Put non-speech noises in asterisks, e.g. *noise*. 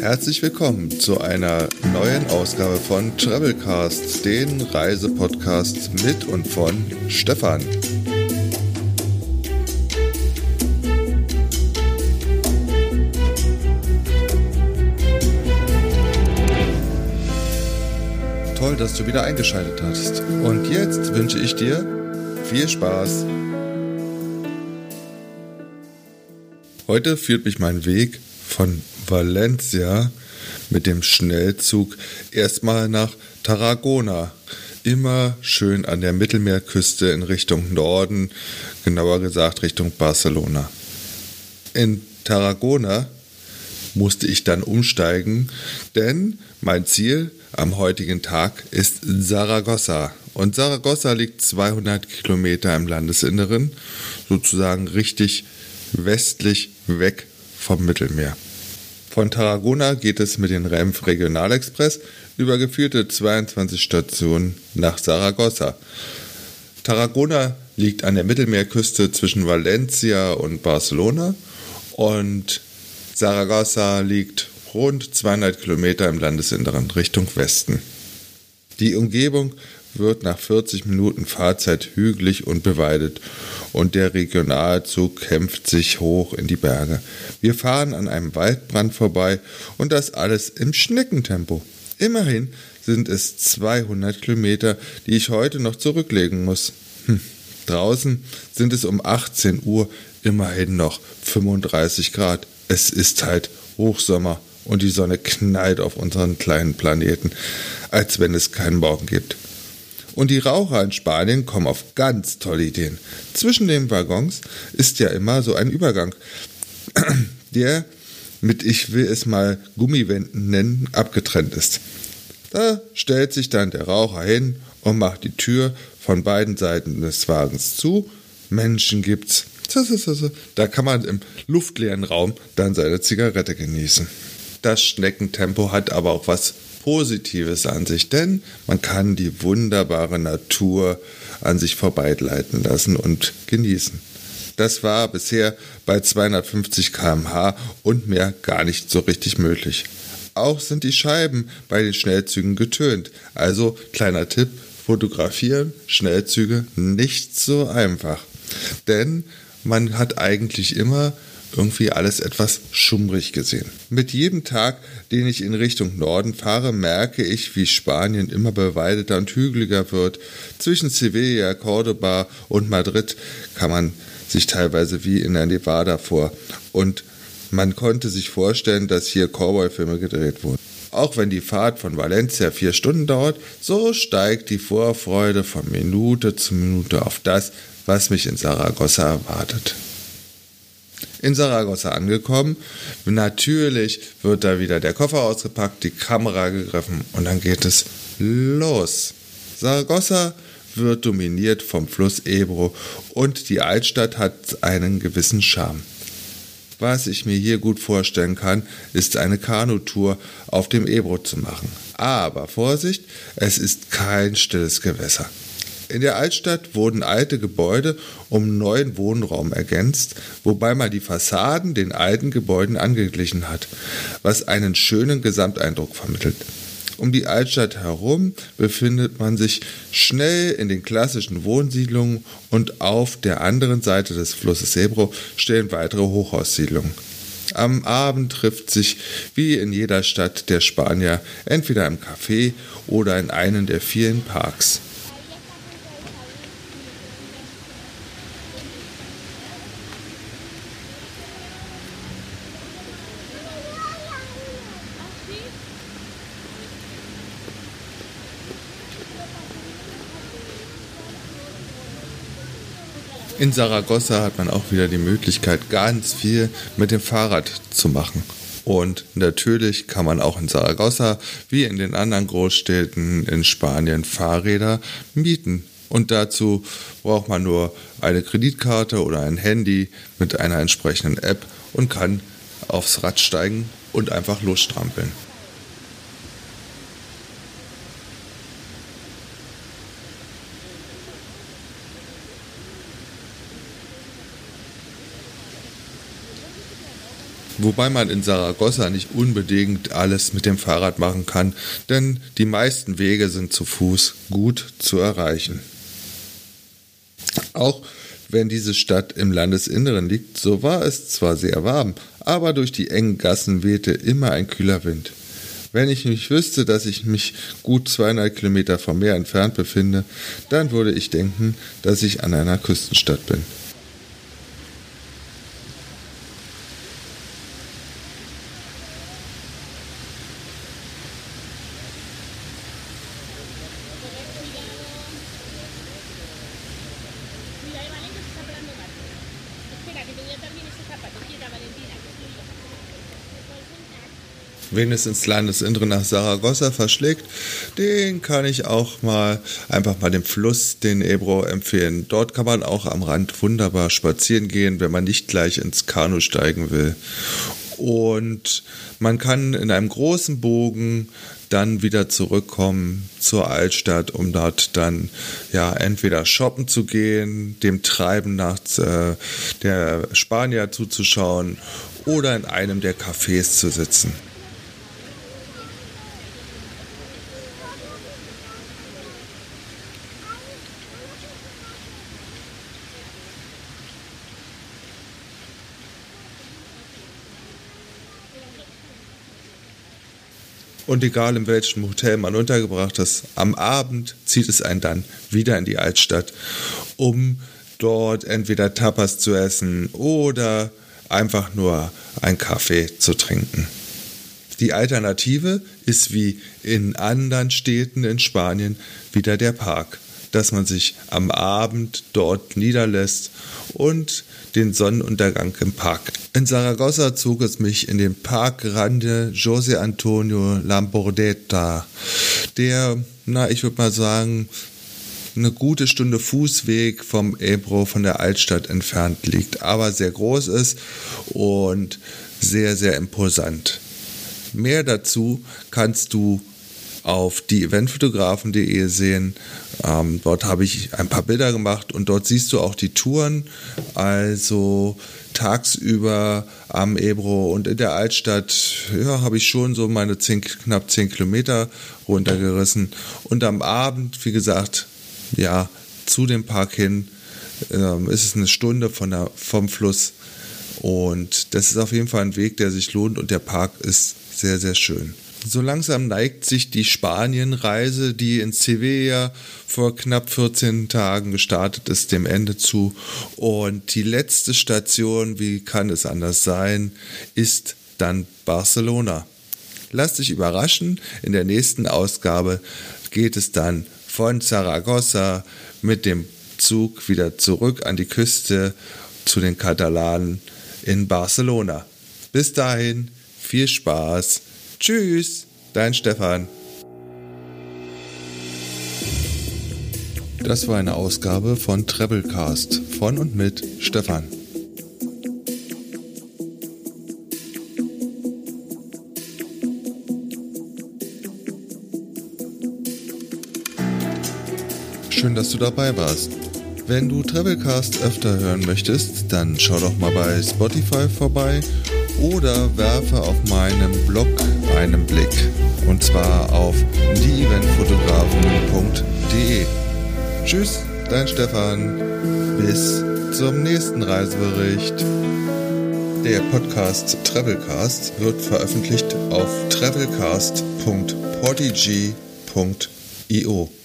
Herzlich willkommen zu einer neuen Ausgabe von Travelcast, den Reisepodcast mit und von Stefan. Toll, dass du wieder eingeschaltet hast. Und jetzt wünsche ich dir viel Spaß. Heute führt mich mein Weg von Valencia mit dem Schnellzug erstmal nach Tarragona. Immer schön an der Mittelmeerküste in Richtung Norden, genauer gesagt Richtung Barcelona. In Tarragona musste ich dann umsteigen, denn mein Ziel am heutigen Tag ist Saragossa. Und Saragossa liegt 200 Kilometer im Landesinneren, sozusagen richtig westlich weg vom Mittelmeer. Von Tarragona geht es mit dem Renf Regionalexpress über geführte 22 Stationen nach Saragossa. Tarragona liegt an der Mittelmeerküste zwischen Valencia und Barcelona und Saragossa liegt rund 200 Kilometer im Landesinneren Richtung Westen. Die Umgebung wird nach 40 Minuten Fahrzeit hügelig und bewaldet und der Regionalzug kämpft sich hoch in die Berge. Wir fahren an einem Waldbrand vorbei und das alles im Schneckentempo. Immerhin sind es 200 Kilometer, die ich heute noch zurücklegen muss. Hm. Draußen sind es um 18 Uhr immerhin noch 35 Grad. Es ist halt Hochsommer und die Sonne knallt auf unseren kleinen Planeten, als wenn es keinen Morgen gibt. Und die Raucher in Spanien kommen auf ganz tolle Ideen. Zwischen den Waggons ist ja immer so ein Übergang, *clears throat* der mit, ich will es mal Gummiwänden nennen, abgetrennt ist. Da stellt sich dann der Raucher hin und macht die Tür von beiden Seiten des Wagens zu. Menschen gibt's. Da kann man im luftleeren Raum dann seine Zigarette genießen. Das Schneckentempo hat aber auch was Positives an sich, denn man kann die wunderbare Natur an sich vorbeigleiten lassen und genießen. Das war bisher bei 250 km/h und mehr gar nicht so richtig möglich. Auch sind die Scheiben bei den Schnellzügen getönt. Also kleiner Tipp, fotografieren Schnellzüge nicht so einfach. Denn man hat eigentlich immer irgendwie alles etwas schummrig gesehen. Mit jedem Tag, den ich in Richtung Norden fahre, merke ich, wie Spanien immer bewaldeter und hügeliger wird. Zwischen Sevilla, Cordoba und Madrid kann man sich teilweise wie in der Nevada vor. Und man konnte sich vorstellen, dass hier Cowboy-Filme gedreht wurden. Auch wenn die Fahrt von Valencia vier Stunden dauert, so steigt die Vorfreude von Minute zu Minute auf das, was mich in Saragossa erwartet in Saragossa angekommen. Natürlich wird da wieder der Koffer ausgepackt, die Kamera gegriffen und dann geht es los. Saragossa wird dominiert vom Fluss Ebro und die Altstadt hat einen gewissen Charme. Was ich mir hier gut vorstellen kann, ist eine Kanutour auf dem Ebro zu machen. Aber Vorsicht, es ist kein stilles Gewässer. In der Altstadt wurden alte Gebäude um neuen Wohnraum ergänzt, wobei man die Fassaden den alten Gebäuden angeglichen hat, was einen schönen Gesamteindruck vermittelt. Um die Altstadt herum befindet man sich schnell in den klassischen Wohnsiedlungen und auf der anderen Seite des Flusses Ebro stehen weitere Hochhaussiedlungen. Am Abend trifft sich, wie in jeder Stadt der Spanier, entweder im Café oder in einem der vielen Parks. In Saragossa hat man auch wieder die Möglichkeit, ganz viel mit dem Fahrrad zu machen. Und natürlich kann man auch in Saragossa, wie in den anderen Großstädten in Spanien, Fahrräder mieten. Und dazu braucht man nur eine Kreditkarte oder ein Handy mit einer entsprechenden App und kann aufs Rad steigen und einfach losstrampeln. Wobei man in Saragossa nicht unbedingt alles mit dem Fahrrad machen kann, denn die meisten Wege sind zu Fuß gut zu erreichen. Auch wenn diese Stadt im Landesinneren liegt, so war es zwar sehr warm, aber durch die engen Gassen wehte immer ein kühler Wind. Wenn ich nicht wüsste, dass ich mich gut zweieinhalb Kilometer vom Meer entfernt befinde, dann würde ich denken, dass ich an einer Küstenstadt bin. Wen es ins Landesinnere nach Saragossa verschlägt, den kann ich auch mal einfach mal den Fluss, den Ebro empfehlen. Dort kann man auch am Rand wunderbar spazieren gehen, wenn man nicht gleich ins Kanu steigen will. Und man kann in einem großen Bogen dann wieder zurückkommen zur Altstadt, um dort dann ja entweder shoppen zu gehen, dem Treiben nach äh, der Spanier zuzuschauen oder in einem der Cafés zu sitzen. Und egal in welchem Hotel man untergebracht ist, am Abend zieht es einen dann wieder in die Altstadt, um dort entweder Tapas zu essen oder einfach nur einen Kaffee zu trinken. Die Alternative ist wie in anderen Städten in Spanien wieder der Park dass man sich am Abend dort niederlässt und den Sonnenuntergang im Park. In Saragossa zog es mich in den Park Grande José Antonio Lambordeta, der, na, ich würde mal sagen, eine gute Stunde Fußweg vom Ebro, von der Altstadt entfernt liegt, aber sehr groß ist und sehr, sehr imposant. Mehr dazu kannst du auf die eventfotografen.de sehen. Ähm, dort habe ich ein paar Bilder gemacht und dort siehst du auch die Touren. Also tagsüber am Ebro und in der Altstadt ja, habe ich schon so meine 10, knapp 10 Kilometer runtergerissen. Und am Abend, wie gesagt, ja, zu dem Park hin ähm, ist es eine Stunde von der, vom Fluss. Und das ist auf jeden Fall ein Weg, der sich lohnt und der Park ist sehr, sehr schön. So langsam neigt sich die Spanienreise, die in Sevilla vor knapp 14 Tagen gestartet ist, dem Ende zu. Und die letzte Station, wie kann es anders sein, ist dann Barcelona. Lass dich überraschen, in der nächsten Ausgabe geht es dann von Zaragoza mit dem Zug wieder zurück an die Küste zu den Katalanen in Barcelona. Bis dahin, viel Spaß Tschüss, dein Stefan. Das war eine Ausgabe von Treblecast von und mit Stefan. Schön, dass du dabei warst. Wenn du Travelcast öfter hören möchtest, dann schau doch mal bei Spotify vorbei oder werfe auf meinem Blog einen Blick. Und zwar auf dieeventfotografen.de. Tschüss, dein Stefan. Bis zum nächsten Reisebericht. Der Podcast Travelcast wird veröffentlicht auf travelcast.podigy.io.